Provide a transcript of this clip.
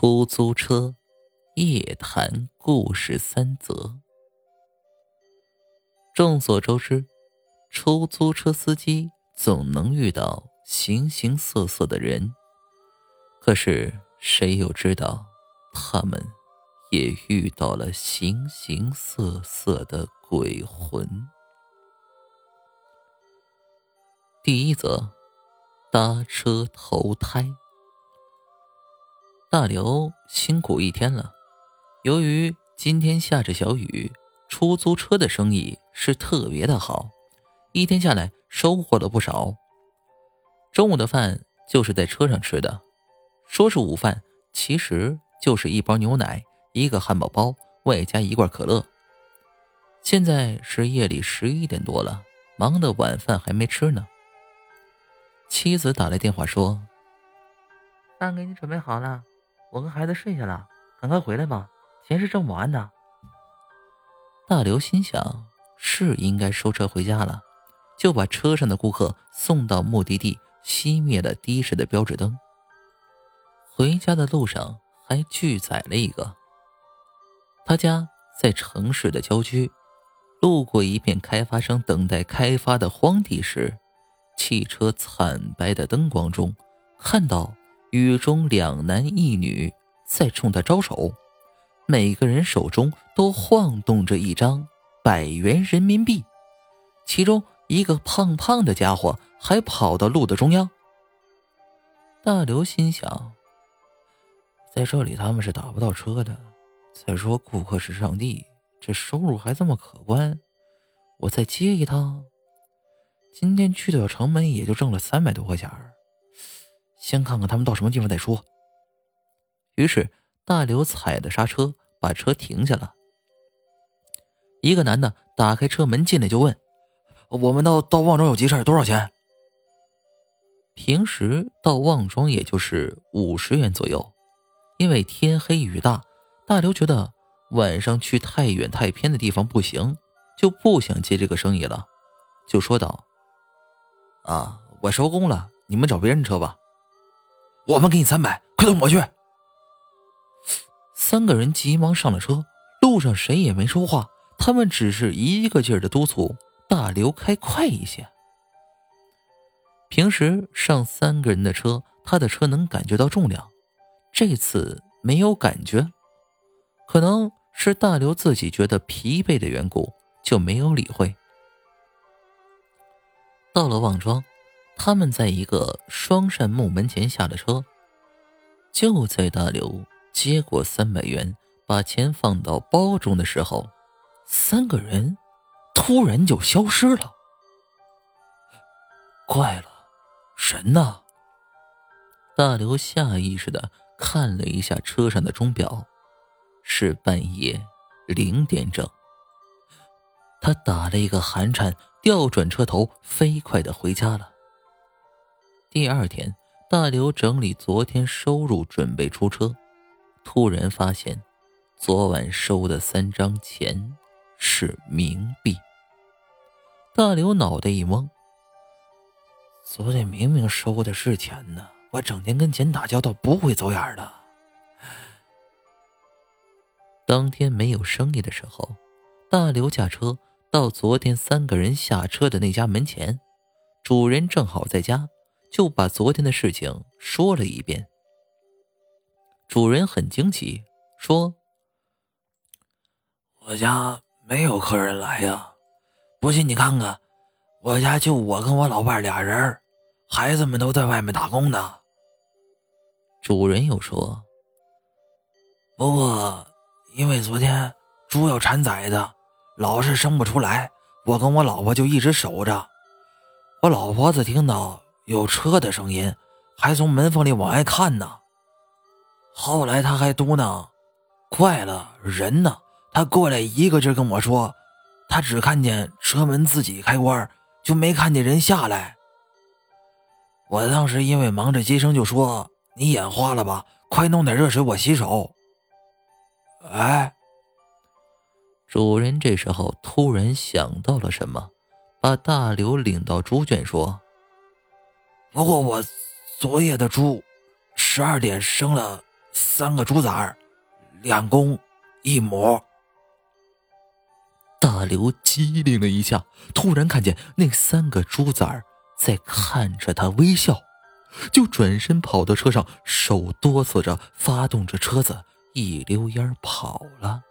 出租车夜谈故事三则。众所周知，出租车司机总能遇到形形色色的人，可是谁又知道，他们也遇到了形形色色的鬼魂？第一则，搭车投胎。大刘辛苦一天了，由于今天下着小雨，出租车的生意是特别的好，一天下来收获了不少。中午的饭就是在车上吃的，说是午饭，其实就是一包牛奶、一个汉堡包，外加一罐可乐。现在是夜里十一点多了，忙的晚饭还没吃呢。妻子打来电话说：“饭给你准备好了。”我跟孩子睡下了，赶快回来吧，钱是挣不完的。大刘心想，是应该收车回家了，就把车上的顾客送到目的地，熄灭了的士的标志灯。回家的路上还拒载了一个。他家在城市的郊区，路过一片开发商等待开发的荒地时，汽车惨白的灯光中，看到。雨中两男一女在冲他招手，每个人手中都晃动着一张百元人民币，其中一个胖胖的家伙还跑到路的中央。大刘心想，在这里他们是打不到车的。再说顾客是上帝，这收入还这么可观，我再接一趟。今天去掉城门也就挣了三百多块钱儿。先看看他们到什么地方再说。于是大刘踩的刹车，把车停下了。一个男的打开车门进来就问：“我们到到旺庄有急事，多少钱？”平时到旺庄也就是五十元左右，因为天黑雨大，大刘觉得晚上去太远太偏的地方不行，就不想接这个生意了，就说道：“啊，我收工了，你们找别人车吧。”我们给你三百，快跟我去。三个人急忙上了车，路上谁也没说话，他们只是一个劲儿的督促大刘开快一些。平时上三个人的车，他的车能感觉到重量，这次没有感觉，可能是大刘自己觉得疲惫的缘故，就没有理会。到了旺庄。他们在一个双扇木门前下了车，就在大刘接过三百元，把钱放到包中的时候，三个人突然就消失了。怪了，人呢？大刘下意识的看了一下车上的钟表，是半夜零点整。他打了一个寒颤，调转车头，飞快的回家了。第二天，大刘整理昨天收入，准备出车，突然发现，昨晚收的三张钱是冥币。大刘脑袋一懵，昨天明明收的是钱呢，我整天跟钱打交道，不会走眼的。当天没有生意的时候，大刘驾车到昨天三个人下车的那家门前，主人正好在家。就把昨天的事情说了一遍。主人很惊奇，说：“我家没有客人来呀，不信你看看，我家就我跟我老伴俩人，孩子们都在外面打工呢。”主人又说：“不过因为昨天猪要产崽子，老是生不出来，我跟我老婆就一直守着。我老婆子听到。”有车的声音，还从门缝里往外看呢。后来他还嘟囔：“怪了，人呢？”他过来一个劲跟我说：“他只看见车门自己开关，就没看见人下来。”我当时因为忙着接生，就说：“你眼花了吧？快弄点热水，我洗手。”哎，主人这时候突然想到了什么，把大刘领到猪圈说。不过我昨夜的猪，十二点生了三个猪崽儿，两公一母。大刘机灵了一下，突然看见那三个猪崽儿在看着他微笑，就转身跑到车上，手哆嗦着发动着车子，一溜烟跑了。